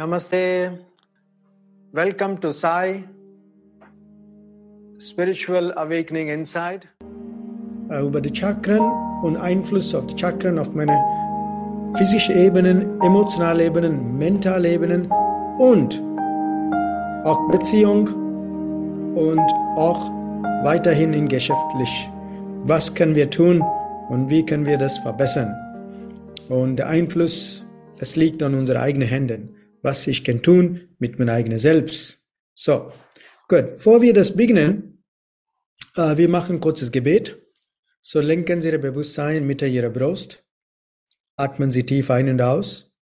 Namaste. Welcome to Sai Spiritual Awakening Inside. Äh, über die Chakren und Einfluss auf die Chakren auf meine physische Ebenen, emotionale Ebenen, mentale Ebenen und auch Beziehung und auch weiterhin in geschäftlich. Was können wir tun und wie können wir das verbessern? Und der Einfluss, das liegt an unseren eigenen Händen was ich kann tun mit meinem eigenen Selbst. So, gut. Bevor wir das beginnen, äh, wir machen ein kurzes Gebet. So lenken Sie Ihr Bewusstsein mit Ihrer Brust. Atmen Sie tief ein und aus.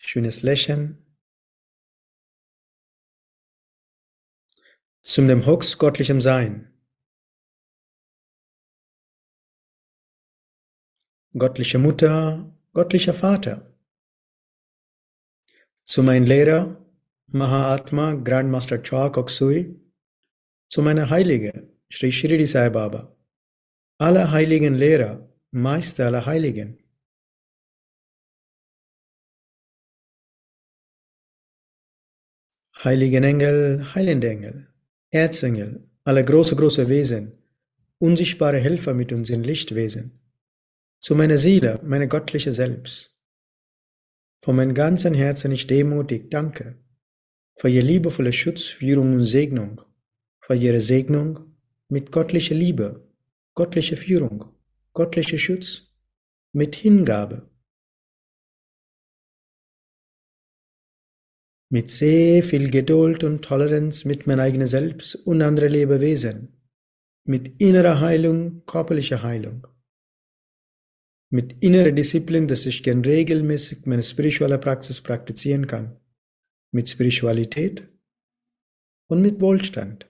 Schönes Lächeln. Zum dem Hux göttlichem Sein. Göttliche Mutter, göttlicher Vater. Zu meinem Lehrer, Mahatma Grandmaster Chua Koksui, zu meiner Heilige, Sri Shirdi Sai Baba, alle heiligen Lehrer, Meister aller Heiligen. Heiligen Engel, heilende Engel, Erzengel, alle große, große Wesen, unsichtbare Helfer mit uns in Lichtwesen zu meiner Seele, meine göttliche Selbst. Von meinem ganzen Herzen ich demutig danke für Ihr liebevolle Schutz, Führung und Segnung, für Ihre Segnung mit göttlicher Liebe, göttlicher Führung, göttlicher Schutz, mit Hingabe, mit sehr viel Geduld und Toleranz mit meinem eigenen Selbst und anderen Lebewesen, mit innerer Heilung, körperlicher Heilung mit innerer Disziplin, dass ich gern regelmäßig meine spirituelle Praxis praktizieren kann. Mit Spiritualität und mit Wohlstand.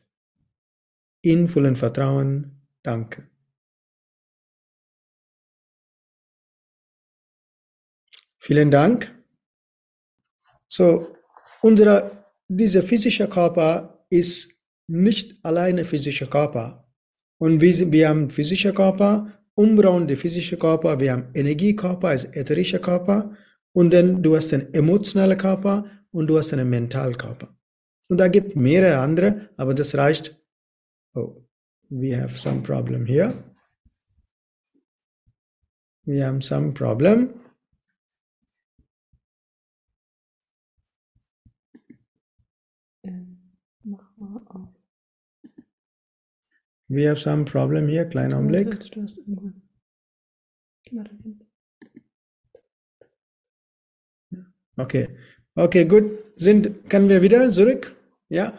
In vollem Vertrauen. Danke. Vielen Dank. So, unser, dieser physische Körper ist nicht alleine physischer Körper. Und wir, wir haben physischer Körper umbauen die physische Körper, wir haben Energiekörper als ätherischer Körper und dann du hast einen emotionalen Körper und du hast einen Mentalkörper. Und da gibt mehrere andere, aber das reicht. Oh, we have some problem here. We have some problem. We have some problem here, kleiner Augenblick. Du hast irgendwas. Geh mal dahin. Okay. Okay, gut. Sind, können wir wieder zurück? Ja?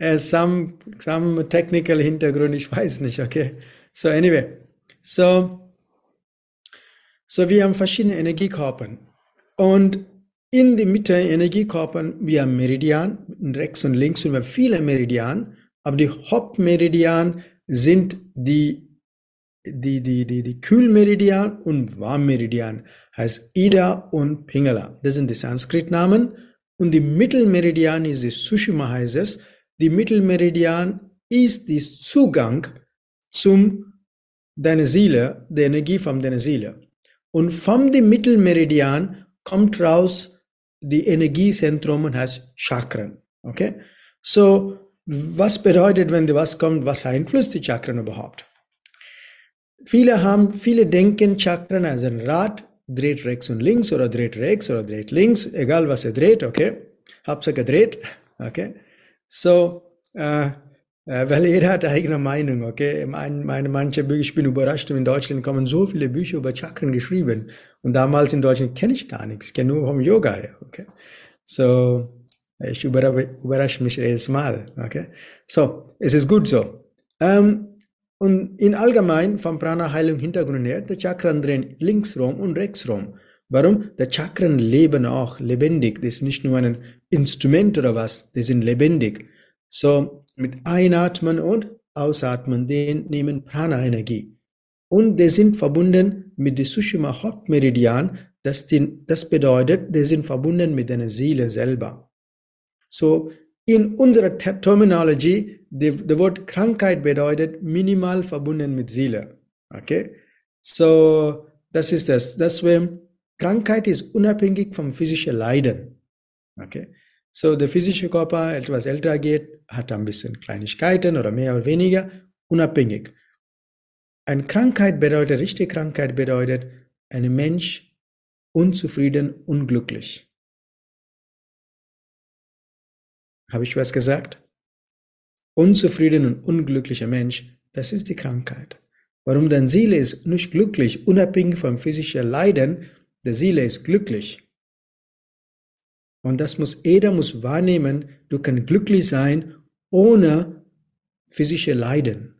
Uh, some, some technical Hintergrund, ich weiß nicht, okay. So, anyway. So, so wir haben verschiedene Energiekörper. Und in der Mitte Energiekörper, wir haben Meridian, rechts und links, und wir haben viele Meridian. Aber die Hauptmeridian sind die, die, die, die, die Kühlmeridian und Warmmeridian, heißt Ida und Pingala. Das sind die Sanskrit-Namen. Und die Mittelmeridian ist die Sushima heißt es. Die Mittelmeridian ist der Zugang zum deiner Seele, der Energie von deiner Seele. Und vom dem Mittelmeridian kommt raus die Energiezentrum und heißt Chakren. Okay? So, was bedeutet, wenn was kommt, was beeinflusst die Chakren überhaupt? Viele haben, viele denken Chakren als ein Rad, dreht rechts und links oder dreht rechts oder dreht links, egal was er dreht, okay? Hauptsache dreht, okay? So, äh, äh, weil jeder hat eigene Meinung, okay? Meine, meine, manche Bücher, ich bin überrascht, in Deutschland kommen so viele Bücher über Chakren geschrieben. Und damals in Deutschland kenne ich gar nichts, ich kenne nur vom Yoga, okay? So, ich überrasche mich jedes Mal. Okay? So, es ist gut so. Ähm, und in allgemein vom Prana-Heilung Hintergrund her, die Chakren drehen links rum und rechts rum. Warum? Die Chakren leben auch lebendig. Das ist nicht nur ein Instrument oder was, die sind lebendig. So, mit Einatmen und Ausatmen, die nehmen Prana-Energie. Und die sind verbunden mit der Sushima Hauptmeridian. Das, das bedeutet, die sind verbunden mit deiner Seele selber. So, in unserer Terminology, das Wort Krankheit bedeutet minimal verbunden mit Seele. Okay? So, das ist das. Deswegen, Krankheit ist unabhängig vom physischen Leiden. Okay? So, der physische Körper, etwas älter geht, hat ein bisschen Kleinigkeiten oder mehr oder weniger, unabhängig. Eine Krankheit bedeutet, richtige Krankheit bedeutet, ein Mensch unzufrieden, unglücklich. Habe ich was gesagt? Unzufrieden und unglücklicher Mensch, das ist die Krankheit. Warum deine Seele ist nicht glücklich, unabhängig vom physischen Leiden, der Seele ist glücklich. Und das muss, jeder muss wahrnehmen, du kannst glücklich sein ohne physische Leiden.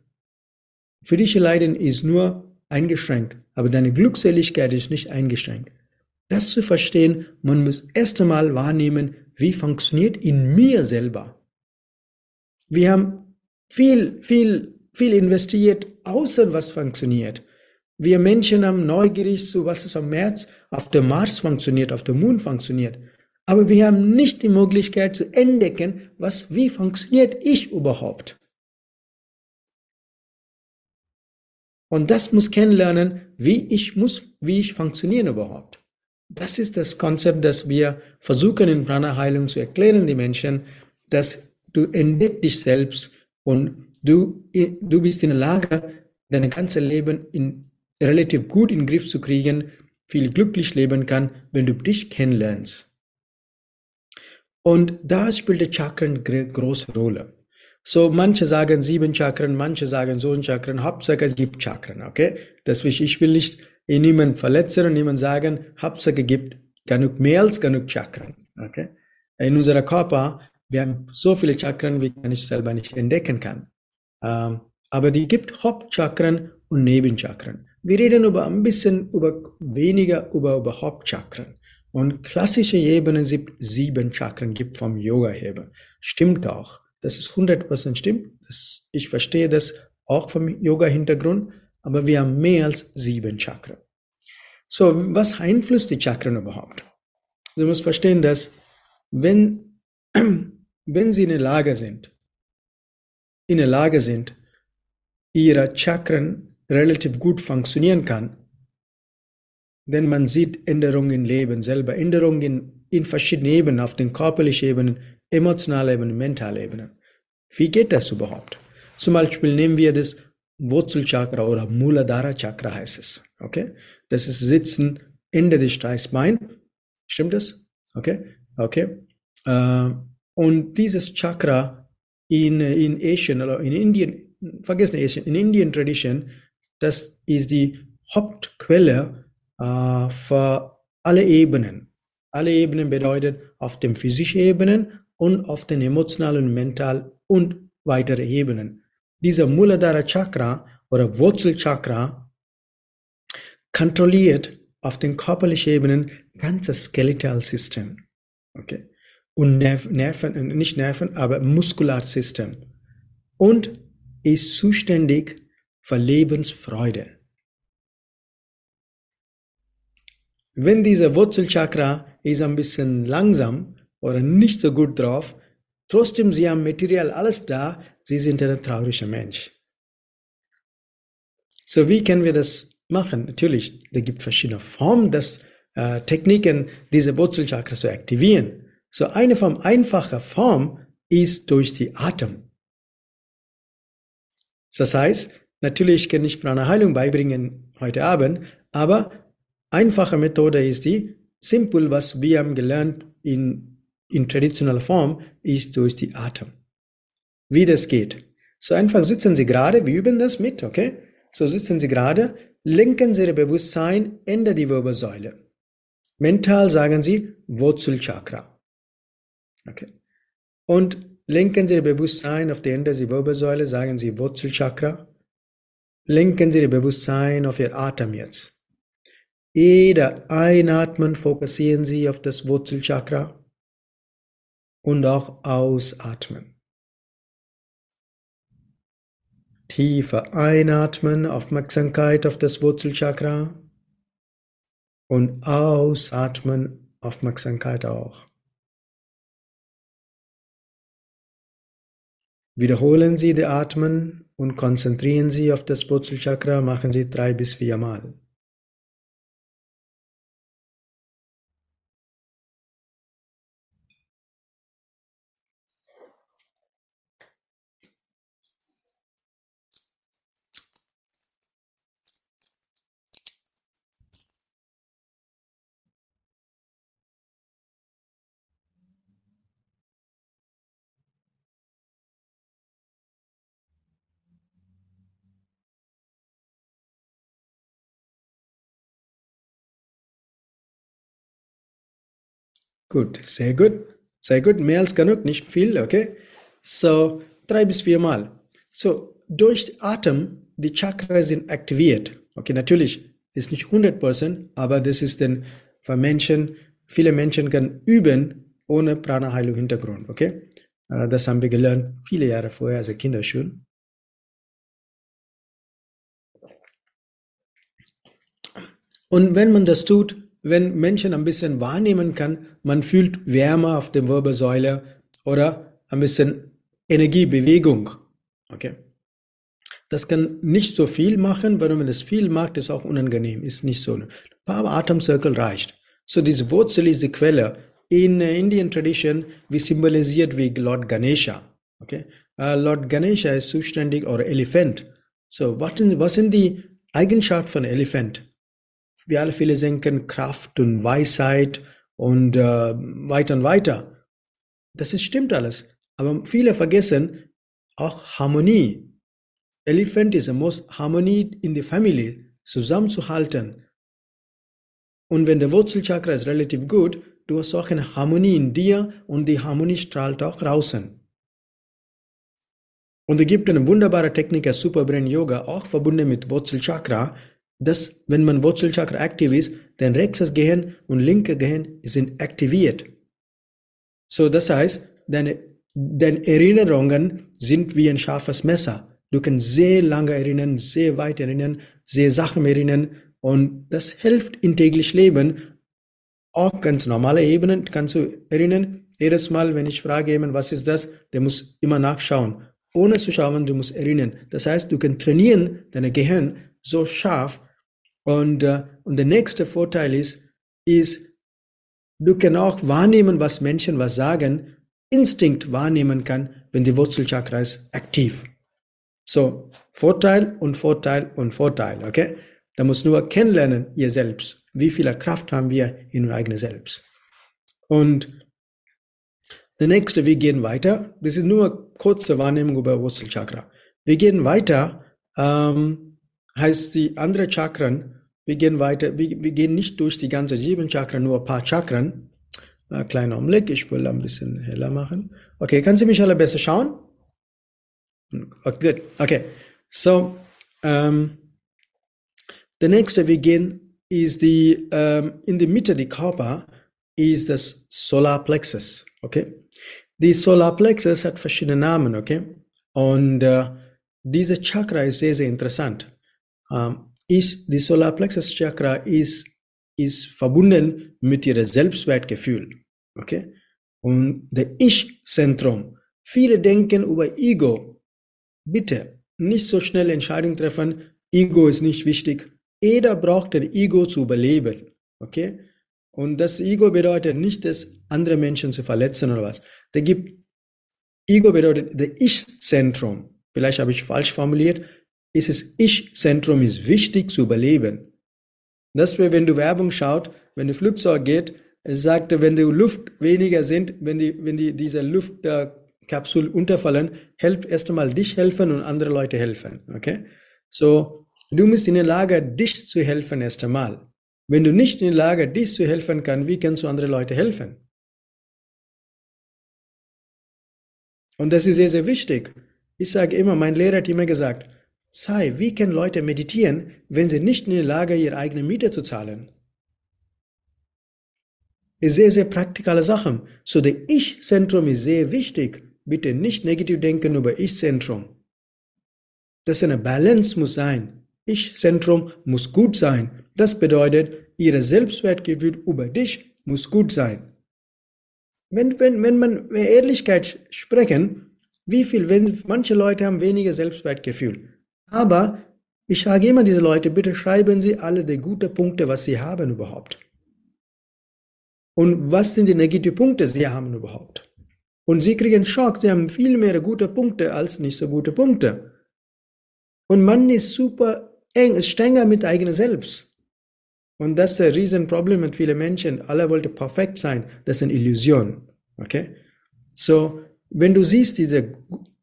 Physische Leiden ist nur eingeschränkt, aber deine Glückseligkeit ist nicht eingeschränkt. Das zu verstehen, man muss erst einmal wahrnehmen, wie funktioniert in mir selber. Wir haben viel, viel, viel investiert, außer was funktioniert. Wir Menschen haben neugierig zu, was es am März auf dem Mars funktioniert, auf dem Mond funktioniert. Aber wir haben nicht die Möglichkeit zu entdecken, was, wie funktioniert ich überhaupt. Und das muss kennenlernen, wie ich muss, wie ich funktioniere überhaupt. Das ist das Konzept, das wir versuchen in Prana Heilung zu erklären, die Menschen, dass du entdeckst dich selbst und du, du bist in der Lage, dein ganzes Leben in, relativ gut in den Griff zu kriegen, viel glücklich leben kann, wenn du dich kennenlernst. Und da spielt der Chakren eine große Rolle. So, manche sagen sieben Chakren, manche sagen so ein Chakren, Hauptsache es gibt Chakren, okay? Deswegen, ich will nicht niemanden verletzen und niemand sagen, Hauptsache es gibt genug mehr als genug Chakren, okay? In unserem Körper, wir haben so viele Chakren, wie man ich selber nicht entdecken kann. Ähm, aber die gibt Hauptchakren und Nebenchakren. Wir reden über ein bisschen über weniger über, über Hauptchakren. Und klassische Ebenen sind sieben Chakren gibt vom Yoga her. Stimmt auch. Das ist 100% stimmt. Das, ich verstehe das auch vom Yoga-Hintergrund. Aber wir haben mehr als sieben Chakren. So, was beeinflusst die Chakren überhaupt? Du musst verstehen, dass wenn, wenn sie in der Lage sind, in der Lage sind, ihre Chakren relativ gut funktionieren kann, denn man sieht Änderungen im Leben selber, Änderungen in, in verschiedenen Ebenen, auf den körperlichen Ebenen, emotionalen Ebenen, mentalen Ebenen. Wie geht das überhaupt? Zum Beispiel nehmen wir das Wurzelchakra oder Muladhara Chakra heißt es. Okay? Das ist Sitzen Ende des Steißbein. Stimmt das? Okay? Okay. Äh, und dieses Chakra in, in Asien oder in Indien, vergessen Asien, in Indian Tradition, das ist die Hauptquelle äh, für alle Ebenen. Alle Ebenen bedeutet auf den physischen Ebenen und auf den emotionalen, mental und weitere Ebenen. Dieser Muladhara Chakra oder Wurzelchakra kontrolliert auf den körperlichen Ebenen ganzes Skeletal System. Okay. Und Nerv, Nerven, nicht Nerven, aber Muskularsystem. Und ist zuständig für Lebensfreude. Wenn dieser Wurzelchakra ist ein bisschen langsam oder nicht so gut drauf, trotzdem sie haben Material alles da, sie sind ein trauriger Mensch. So wie können wir das machen? Natürlich, da gibt verschiedene Formen, das äh, Techniken, diese Wurzelchakra zu aktivieren. So eine Form, einfache Form ist durch die Atem. Das heißt, natürlich kann ich Prana Heilung beibringen heute Abend, aber Einfache Methode ist die, simpel, was wir haben gelernt in, in traditioneller Form, ist durch die Atem. Wie das geht. So einfach sitzen Sie gerade, wir üben das mit, okay? So sitzen Sie gerade, lenken Sie Ihr Bewusstsein Ende die Wirbelsäule. Mental sagen Sie Wurzelchakra. Okay. Und lenken Sie Ihr Bewusstsein auf die Ende der Wirbelsäule, sagen Sie Wurzelchakra. Lenken Sie Ihr Bewusstsein auf Ihr Atem jetzt. Jeder Einatmen fokussieren Sie auf das Wurzelchakra und auch Ausatmen. Tiefer Einatmen, Aufmerksamkeit auf das Wurzelchakra und Ausatmen, Aufmerksamkeit auch. Wiederholen Sie die Atmen und konzentrieren Sie auf das Wurzelchakra, machen Sie drei bis vier Mal. Gut, sehr gut. Sehr gut, mehr als genug, nicht viel, okay? So, drei bis vier Mal. So, durch Atem, die Chakras sind aktiviert. Okay, natürlich ist nicht 100%, aber das ist dann für Menschen, viele Menschen können üben ohne Prana-Heilung Hintergrund, okay? Äh, das haben wir gelernt viele Jahre vorher, also Kinder schon. Und wenn man das tut, wenn Menschen ein bisschen wahrnehmen kann, man fühlt Wärme auf der Wirbelsäule oder ein bisschen Energiebewegung. Okay. Das kann nicht so viel machen, weil wenn man das viel macht, ist auch unangenehm, ist nicht so. Ein paar Atemzirkel reicht. So diese Wurzel ist die Quelle. In uh, Indian tradition, wie symbolisiert wie Lord Ganesha. Okay. Uh, Lord Ganesha ist zuständig oder Elefant. So, was sind, die Eigenschaften von Elefant? Wir alle viele denken Kraft und Weisheit und äh, weiter und weiter. Das ist, stimmt alles. Aber viele vergessen auch Harmonie. Elephant ist muss Harmonie in der Familie zusammenzuhalten. Und wenn der Wurzelchakra ist relativ gut, du hast auch eine Harmonie in dir und die Harmonie strahlt auch draußen. Und es gibt eine wunderbare Technik als Superbrain Yoga, auch verbunden mit Wurzelchakra, dass, wenn man Wurzelchakra aktiv ist, dann rechtes Gehirn und linke Gehirn sind aktiviert. So, das heißt, deine, deine Erinnerungen sind wie ein scharfes Messer. Du kannst sehr lange erinnern, sehr weit erinnern, sehr Sachen erinnern und das hilft im täglichen Leben. Auch ganz normale Ebenen kannst du erinnern. Jedes Mal, wenn ich frage jemand, was ist das, der muss immer nachschauen. Ohne zu schauen, du musst erinnern. Das heißt, du kannst trainieren, dein Gehirn so scharf, und, äh, und der nächste Vorteil ist, ist, du kannst auch wahrnehmen, was Menschen was sagen, Instinkt wahrnehmen kann, wenn die Wurzelchakra ist aktiv. So, Vorteil und Vorteil und Vorteil, okay? Da muss nur kennenlernen, ihr selbst. Wie viel Kraft haben wir in unser eigenes Selbst? Und der nächste, wir gehen weiter. Das ist nur kurze Wahrnehmung über Wurzelchakra. Wir gehen weiter. Ähm, heißt die andere Chakren, wir gehen weiter, wir, wir gehen nicht durch die ganze sieben Chakren, nur ein paar Chakren. Äh, kleiner Augenblick, ich will ein bisschen heller machen. Okay, können Sie mich alle besser schauen? Okay, good. Okay, so, um, der nächste, wir gehen, ist die, um, in der Mitte der Körper, ist das Solarplexus, okay? Die Solarplexus hat verschiedene Namen, okay? Und uh, diese Chakra ist sehr, sehr interessant ähm, ist die Solarplexus Chakra ist, ist verbunden mit ihrem Selbstwertgefühl. Okay? Und der Ich-Zentrum. Viele denken über Ego. Bitte nicht so schnell Entscheidungen treffen. Ego ist nicht wichtig. Jeder braucht ein Ego zu überleben. Okay? Und das Ego bedeutet nicht, dass andere Menschen zu verletzen oder was. Da gibt Ego bedeutet der Ich-Zentrum. Vielleicht habe ich falsch formuliert ist es Ich-Zentrum ist wichtig zu überleben. Das wäre, wenn du Werbung schaut, wenn du Flugzeug geht, es sagt, wenn die Luft weniger sind, wenn die, wenn die, diese Luftkapsel unterfallen, helft erst einmal dich helfen und andere Leute helfen, okay? So, du bist in der Lage, dich zu helfen erst einmal. Wenn du nicht in der Lage, dich zu helfen kann, wie kannst du andere Leute helfen? Und das ist sehr, sehr wichtig. Ich sage immer, mein Lehrer hat immer gesagt, sei, wie können Leute meditieren, wenn sie nicht in der Lage, ihre eigene Miete zu zahlen? Ist sehr, sehr praktikale Sachen. So, der Ich-Zentrum ist sehr wichtig. Bitte nicht negativ denken über Ich-Zentrum. Das eine Balance muss sein. Ich-Zentrum muss gut sein. Das bedeutet, ihre Selbstwertgefühl über dich muss gut sein. Wenn, wenn, wenn man Ehrlichkeit sprechen, wie viel, wenn manche Leute haben weniger Selbstwertgefühl. Aber ich sage immer diese Leute, bitte schreiben Sie alle die guten Punkte, was Sie haben überhaupt. Und was sind die negativen Punkte, Sie haben überhaupt. Und Sie kriegen Schock, Sie haben viel mehr gute Punkte als nicht so gute Punkte. Und man ist super eng, strenger mit eigenem Selbst. Und das ist ein Riesenproblem mit vielen Menschen. Alle wollten perfekt sein. Das ist eine Illusion. Okay? So, wenn du siehst, diese,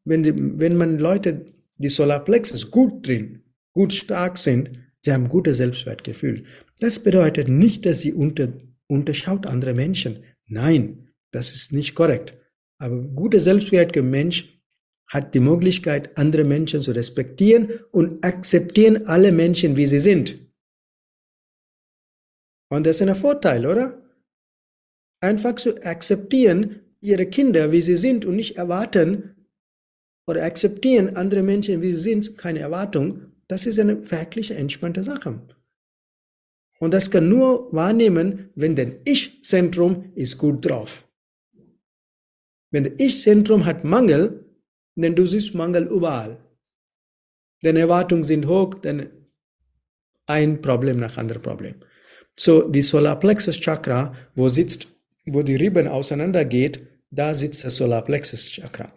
wenn, die, wenn man Leute die Solarplexus gut drin, gut stark sind, sie haben gutes Selbstwertgefühl. Das bedeutet nicht, dass sie unter, unterschaut andere Menschen. Nein, das ist nicht korrekt. Aber guter selbstwertiger Mensch hat die Möglichkeit, andere Menschen zu respektieren und akzeptieren alle Menschen, wie sie sind. Und das ist ein Vorteil, oder? Einfach zu akzeptieren, ihre Kinder, wie sie sind und nicht erwarten oder akzeptieren andere Menschen, wie sie sind, keine Erwartung, das ist eine wirklich entspannte Sache. Und das kann nur wahrnehmen, wenn das Ich-Zentrum ist gut drauf. Wenn das Ich-Zentrum hat Mangel, dann du siehst Mangel überall. Deine Erwartungen sind hoch, dann ein Problem nach anderem Problem. So, die Solarplexus Chakra, wo sitzt, wo die Rippen auseinandergeht, da sitzt das Solarplexus Chakra.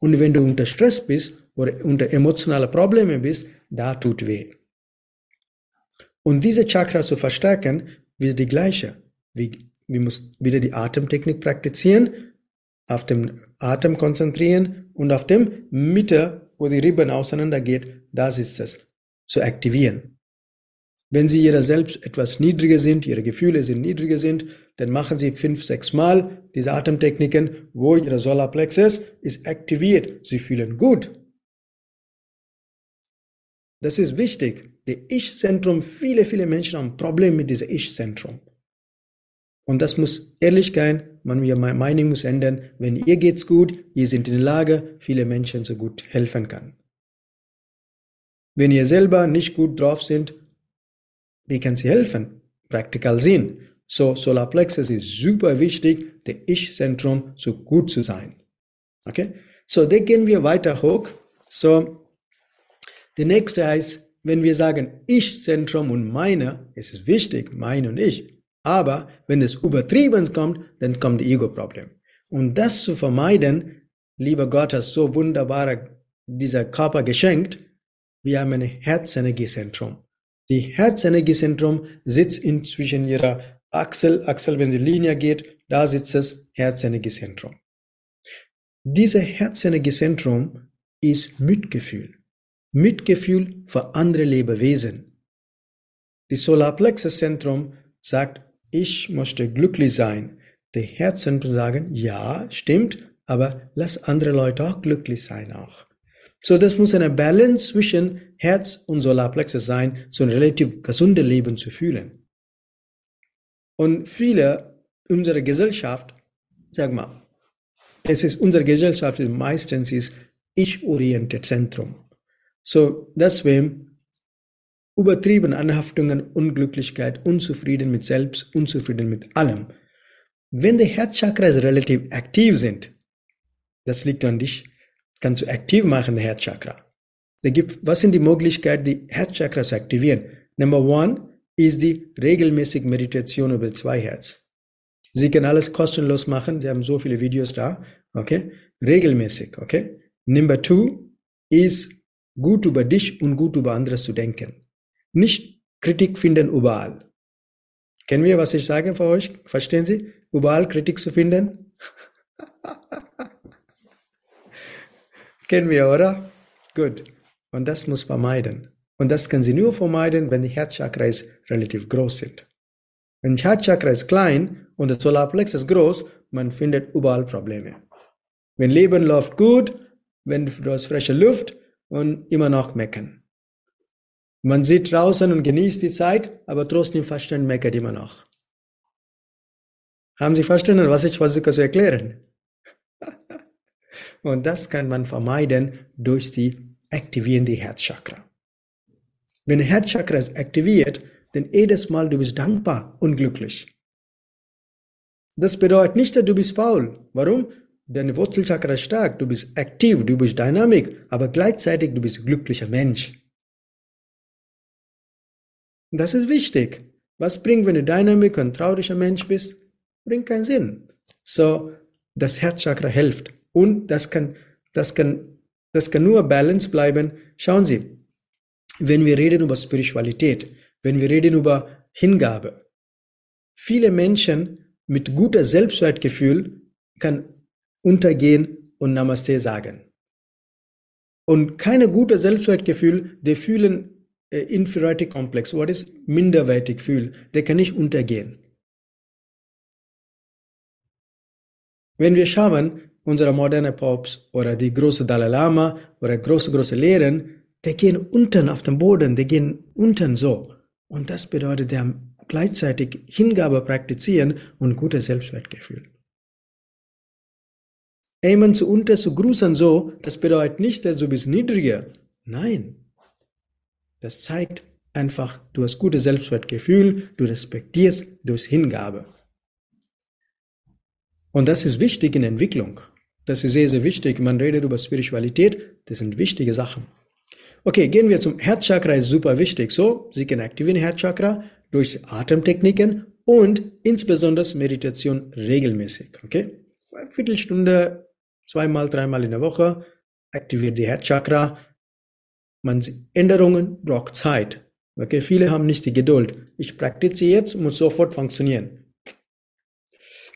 Und wenn du unter Stress bist oder unter emotionalen Problemen bist, da tut weh. Und diese Chakra zu verstärken, wieder die gleiche. Wir, wir müssen wieder die Atemtechnik praktizieren, auf dem Atem konzentrieren und auf dem Mitte, wo die Rippen auseinandergeht, das ist es, zu aktivieren. Wenn Sie Ihrer selbst etwas niedriger sind, Ihre Gefühle sind niedriger sind, dann machen Sie fünf, sechs Mal diese Atemtechniken, wo Ihre Solarplexus ist aktiviert. Sie fühlen gut. Das ist wichtig. Das Ich-Zentrum, viele, viele Menschen haben Probleme mit diesem Ich-Zentrum. Und das muss ehrlich sein, man meine Meinung muss ändern. Wenn ihr geht's gut, ihr seid in der Lage, viele Menschen so gut helfen kann. Wenn ihr selber nicht gut drauf sind, wie kann sie helfen? Praktikal sehen. So, Solarplexus ist super wichtig, der Ich-Zentrum so gut zu sein. Okay? So, da gehen wir weiter hoch. So, der nächste heißt, wenn wir sagen Ich-Zentrum und meine, es ist wichtig, meine und ich. Aber wenn es übertrieben kommt, dann kommt Ego-Problem. Und das zu vermeiden, lieber Gott hat so wunderbar dieser Körper geschenkt, wir haben ein Herzenergiezentrum. Die Herzenergiezentrum sitzt inzwischen ihrer Achsel, Achsel, wenn die Linie geht, da sitzt das Herzenergiezentrum. Dieses Herzenergiezentrum ist Mitgefühl. Mitgefühl für andere Lebewesen. Die Solarplexus-Zentrum sagt, ich möchte glücklich sein. Die Herzzentrum sagen, ja, stimmt, aber lass andere Leute auch glücklich sein auch. So, das muss eine Balance zwischen Herz und Solarplexus sein, so ein relativ gesundes Leben zu fühlen. Und viele unserer Gesellschaft, sag mal, es ist unsere Gesellschaft meistens ist ich-orientiert Zentrum. So, deswegen übertrieben Anhaftungen, Unglücklichkeit, Unzufrieden mit selbst, unzufrieden mit allem. Wenn die Herzchakras relativ aktiv sind, das liegt an dich, kannst du aktiv machen, der Herzchakra. Gibt, was sind die Möglichkeiten, die Herzchakras aktivieren? Number one ist die regelmäßige Meditation über zwei Herz. Sie können alles kostenlos machen, Sie haben so viele Videos da, okay? Regelmäßig, okay? Number two ist gut über dich und gut über anderes zu denken. Nicht Kritik finden überall. Kennen wir, was ich sage für euch? Verstehen Sie? Überall Kritik zu finden? Kennen wir, oder? Gut. Und das muss vermeiden. Und das können Sie nur vermeiden, wenn die Herzchakras relativ groß sind. Wenn die Herzchakra ist klein und der Solarplex ist groß, man findet überall Probleme. Wenn Leben läuft gut, wenn du hast frische Luft und immer noch meckern. Man sieht draußen und genießt die Zeit, aber trotzdem verstehen meckert immer noch. Haben Sie verstanden, was ich versuche zu erklären? Und das kann man vermeiden durch die aktivierende Herzchakra. Wenn Herzchakra ist aktiviert, dann jedes Mal du bist dankbar und glücklich. Das bedeutet nicht, dass du bist faul. Warum? Deine Wurzelchakra ist stark, du bist aktiv, du bist dynamik, aber gleichzeitig du bist glücklicher Mensch. Das ist wichtig. Was bringt, wenn du dynamik und trauriger Mensch bist? Bringt keinen Sinn. So, das Herzchakra hilft. Und das kann, das kann, das kann nur Balance bleiben. Schauen Sie, wenn wir reden über Spiritualität, wenn wir reden über Hingabe, viele Menschen mit guter Selbstwertgefühl kann untergehen und Namaste sagen. Und keine gute Selbstwertgefühl, die fühlen äh, Inferiority Komplex, was ist minderwertig fühlen, der kann nicht untergehen. Wenn wir schauen, unsere moderne Pops oder die große Dalai Lama oder große, große Lehren, die gehen unten auf dem Boden, die gehen unten so. Und das bedeutet, die haben gleichzeitig Hingabe praktizieren und gutes Selbstwertgefühl. Jemand zu unten zu grüßen so, das bedeutet nicht, dass du bist niedriger. Nein. Das zeigt einfach, du hast gutes Selbstwertgefühl, du respektierst durch Hingabe. Und das ist wichtig in Entwicklung. Das ist sehr, sehr wichtig. Man redet über Spiritualität, das sind wichtige Sachen. Okay, gehen wir zum Herzchakra, ist super wichtig. So, Sie können aktivieren Herzchakra durch Atemtechniken und insbesondere Meditation regelmäßig. Okay, eine Viertelstunde, zweimal, dreimal in der Woche aktiviert die Herzchakra. Man Änderungen braucht Zeit. Okay, viele haben nicht die Geduld. Ich praktiziere jetzt, muss sofort funktionieren.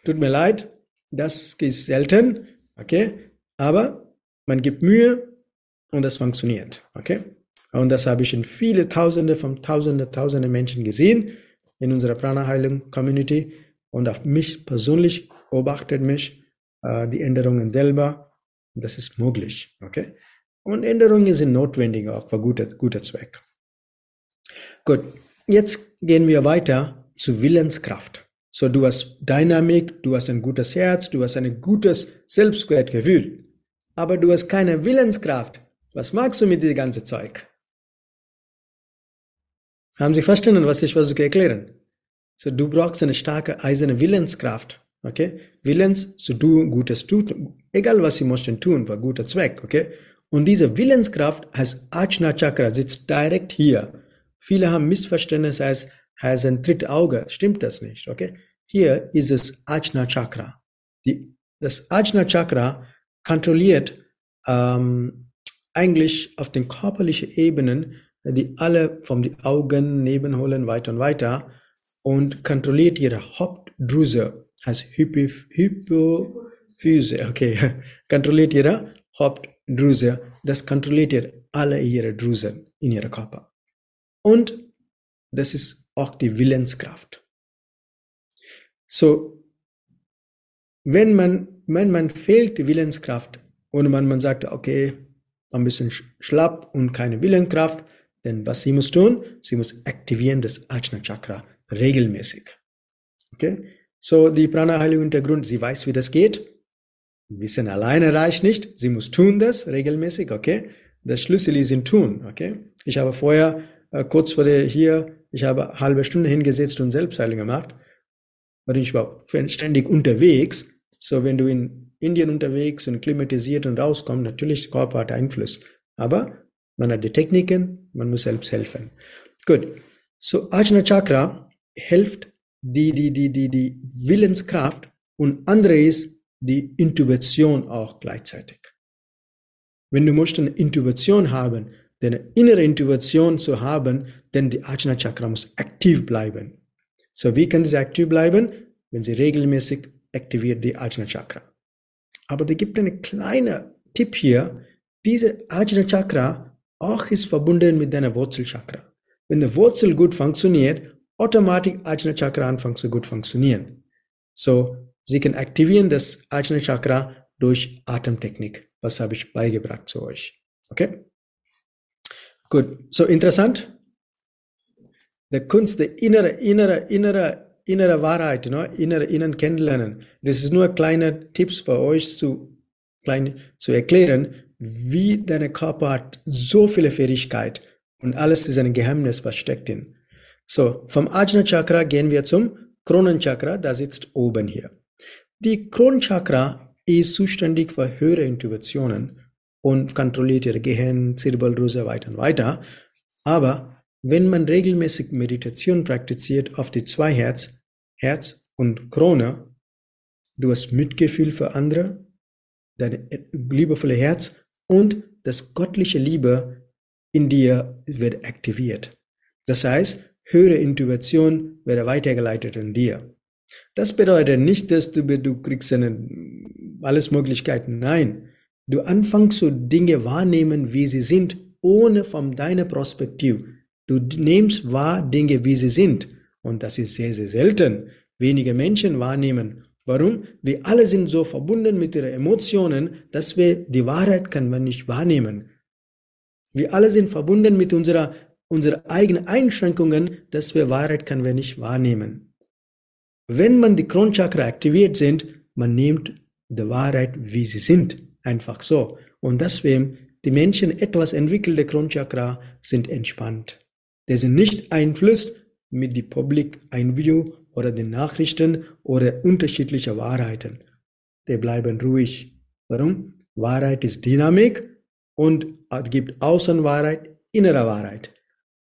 Tut mir leid, das ist selten. Okay, aber man gibt Mühe und das funktioniert. Okay? Und das habe ich in viele Tausende von Tausende, Tausende Menschen gesehen in unserer Prana-Heilung-Community und auf mich persönlich beobachtet mich äh, die Änderungen selber. Das ist möglich. Okay? Und Änderungen sind notwendig auch für guter, guter Zweck. Gut, jetzt gehen wir weiter zu Willenskraft. So, du hast Dynamik, du hast ein gutes Herz, du hast ein gutes Selbstwertgefühl, aber du hast keine Willenskraft. Was magst du mit dem ganzen Zeug? Haben Sie verstanden, was ich versuche erklären? So, du brauchst eine starke eiserne Willenskraft. Okay? Willens zu tun, Gutes tun, egal was Sie möchten tun, für guter Zweck. Okay? Und diese Willenskraft heißt Ajna Chakra, sitzt direkt hier. Viele haben Missverständnis als, als ein drittes Auge. Stimmt das nicht? Okay? Hier ist es Ajna Chakra. Die, das Ajna Chakra kontrolliert ähm, eigentlich auf den körperlichen Ebenen, die alle vom die Augen, Nebenholen weiter und weiter und kontrolliert ihre Hauptdrüse, heißt Hypoph Hypophyse, okay, kontrolliert ihre Hauptdrüse, das kontrolliert ihr alle ihre Drüsen in ihrem Körper. Und das ist auch die Willenskraft. So, wenn man, wenn man fehlt die Willenskraft und man, man sagt, okay, ein bisschen schlapp und keine Willenkraft. Denn was sie muss tun? Sie muss aktivieren das Ajna Chakra regelmäßig. Okay? So, die Prana-Heilung Hintergrund, sie weiß, wie das geht. Wissen alleine reicht nicht. Sie muss tun das regelmäßig, okay? Das Schlüssel ist im Tun, okay? Ich habe vorher, äh, kurz vor der hier, ich habe eine halbe Stunde hingesetzt und Selbstheilung gemacht. Und ich war ständig unterwegs. So, wenn du in Indien unterwegs und klimatisiert und rauskommt, natürlich Körper hat Einfluss. Aber man hat die Techniken, man muss selbst helfen. Gut. So Ajna Chakra hilft die, die, die, die, die Willenskraft und andere ist die Intuition auch gleichzeitig. Wenn du möchtest eine Intuition haben, deine innere Intuition zu haben, denn die Ajna Chakra muss aktiv bleiben. So, wie kann sie aktiv bleiben? Wenn sie regelmäßig aktiviert die Ajna Chakra. Aber da gibt einen kleinen Tipp hier. Diese Ajna Chakra auch ist verbunden mit deiner Wurzelchakra. Wenn die Wurzel gut funktioniert, automatisch Ajna Chakra anfängt zu gut funktionieren. So, Sie können aktivieren das Ajna Chakra durch Atemtechnik. Was habe ich beigebracht zu euch? Okay? Gut, so interessant. Der Kunst, der innere, innere, innere innere Wahrheit, ne? innere innen kennenlernen. Das ist nur kleine Tipps für euch zu, klein, zu erklären, wie deine Körper hat so viele Fähigkeit und alles ist ein Geheimnis, was steckt in. So, vom Ajna Chakra gehen wir zum Kronenchakra, da sitzt oben hier. Die Kronenchakra ist zuständig für höhere Intuitionen und kontrolliert ihr Gehirn, Zirbeldrüse weiter und weiter. Aber wenn man regelmäßig Meditation praktiziert auf die zwei Herz, Herz und Krone, du hast Mitgefühl für andere, dein liebevolle Herz und das göttliche Liebe in dir wird aktiviert. Das heißt, höhere Intuition wird weitergeleitet in dir. Das bedeutet nicht, dass du, du kriegst eine, alles Möglichkeiten. Nein, du anfängst so Dinge wahrnehmen, wie sie sind, ohne von deiner Perspektive Du nimmst wahr Dinge, wie sie sind. Und das ist sehr, sehr selten. Wenige Menschen wahrnehmen Warum? Wir alle sind so verbunden mit ihren Emotionen, dass wir die Wahrheit können wir nicht wahrnehmen. Wir alle sind verbunden mit unserer, unserer eigenen Einschränkungen, dass wir Wahrheit können wir nicht wahrnehmen. Wenn man die Kronchakra aktiviert sind, man nimmt die Wahrheit, wie sie sind. Einfach so. Und deswegen, die Menschen etwas entwickelte Kronchakra sind entspannt. Die sind nicht einflusst mit die Public Einview oder den Nachrichten oder unterschiedliche Wahrheiten. Die bleiben ruhig. Warum? Wahrheit ist Dynamik und gibt Außenwahrheit, innere Wahrheit.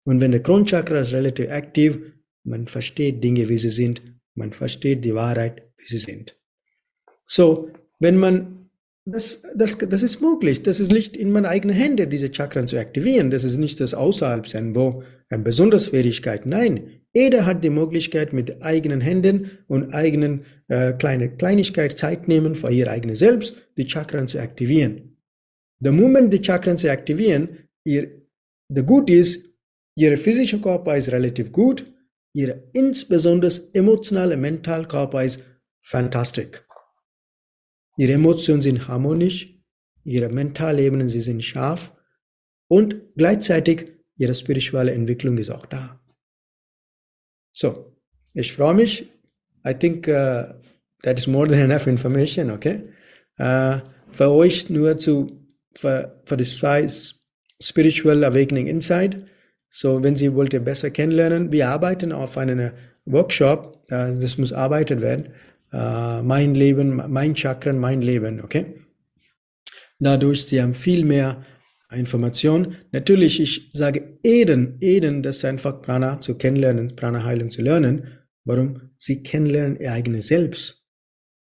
Und wenn der Kronchakra ist relativ aktiv, man versteht Dinge, wie sie sind, man versteht die Wahrheit, wie sie sind. So, wenn man das, das, das ist möglich. Das ist nicht in meinen eigenen Händen, diese Chakren zu aktivieren. Das ist nicht das außerhalb sein, wo eine besondere Fähigkeit. Nein, jeder hat die Möglichkeit, mit eigenen Händen und eigenen äh, kleine Kleinigkeit Zeit nehmen für ihr eigenes Selbst, die Chakren zu aktivieren. Der Moment, die Chakren zu aktivieren, ihr, der gut ist, ihr physischer Körper ist relativ gut, ihr insbesondere emotionale, mental Körper ist fantastisch. Ihre Emotionen sind harmonisch, ihre mentale Ebenen sie sind scharf und gleichzeitig ihre spirituelle Entwicklung ist auch da. So, ich freue mich. I think uh, that is more than enough information, okay? Uh, für euch nur zu, für, für das zwei Spiritual Awakening Inside. So, wenn Sie wollt ihr besser kennenlernen, wir arbeiten auf einem Workshop, uh, das muss arbeitet werden. Uh, mein Leben, mein Chakren, mein Leben, okay? Dadurch, Sie haben viel mehr Information. Natürlich, ich sage Eden, Eden, das ist einfach Prana zu kennenlernen, Prana-Heilung zu lernen. Warum? Sie kennenlernen ihr eigenes Selbst.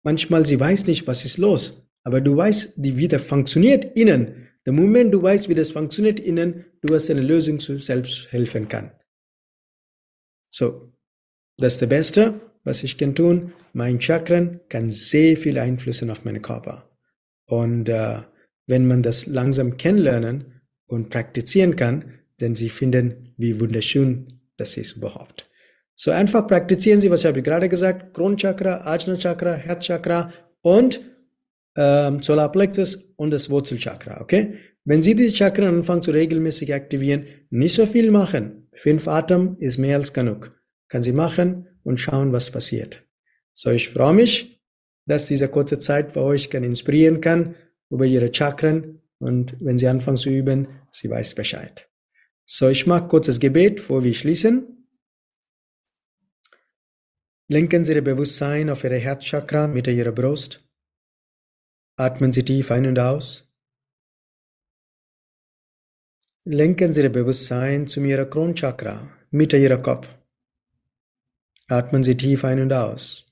Manchmal, sie weiß nicht, was ist los, aber du weißt, wie das funktioniert innen. Der Moment, du weißt, wie das funktioniert innen, du hast eine Lösung zu selbst helfen kann. So, das ist das Beste, was ich kann tun. Mein Chakren kann sehr viel Einflüsse auf meinen Körper. Und äh, wenn man das langsam kennenlernen und praktizieren kann, denn sie finden, wie wunderschön das ist überhaupt. So einfach praktizieren Sie, was habe ich gerade gesagt, Kronchakra, Ajna Chakra, Herzchakra und ähm, Solarplexus und das Wurzelchakra, okay? Wenn Sie diese Chakren anfangen zu regelmäßig aktivieren, nicht so viel machen. Fünf Atem ist mehr als genug. Kann Sie machen und schauen, was passiert. So, ich freue mich, dass diese kurze Zeit bei euch kann inspirieren kann über ihre Chakren und wenn sie anfangen zu üben, sie weiß Bescheid. So, ich mache kurzes Gebet, bevor wir schließen. Lenken Sie Ihr Bewusstsein auf Ihre Herzchakra Mitte Ihrer Brust. Atmen Sie tief ein und aus. Lenken Sie Ihr Bewusstsein zu Ihrer Kronchakra Mitte Ihrer Kopf. Atmen Sie tief ein und aus.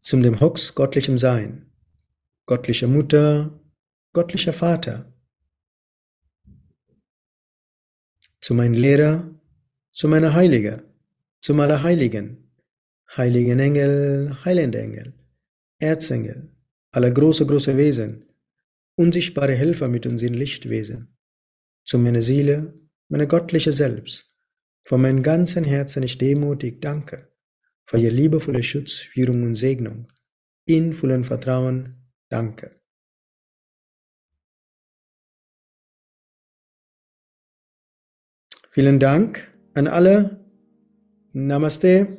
Zum dem Hux göttlichem Sein. Göttliche Mutter, göttlicher Vater, zu meinem Lehrer, zu meiner Heilige, zum Allerheiligen, heiligen Engel, heilende Engel, Erzengel, alle große, große Wesen, unsichtbare Helfer mit uns in Lichtwesen, zu meiner Seele, meine göttliche Selbst, von meinem ganzen Herzen ich demutig danke, für ihr liebevolle Schutz, Führung und Segnung, in vollen Vertrauen Danke. Vielen Dank an alle. Namaste.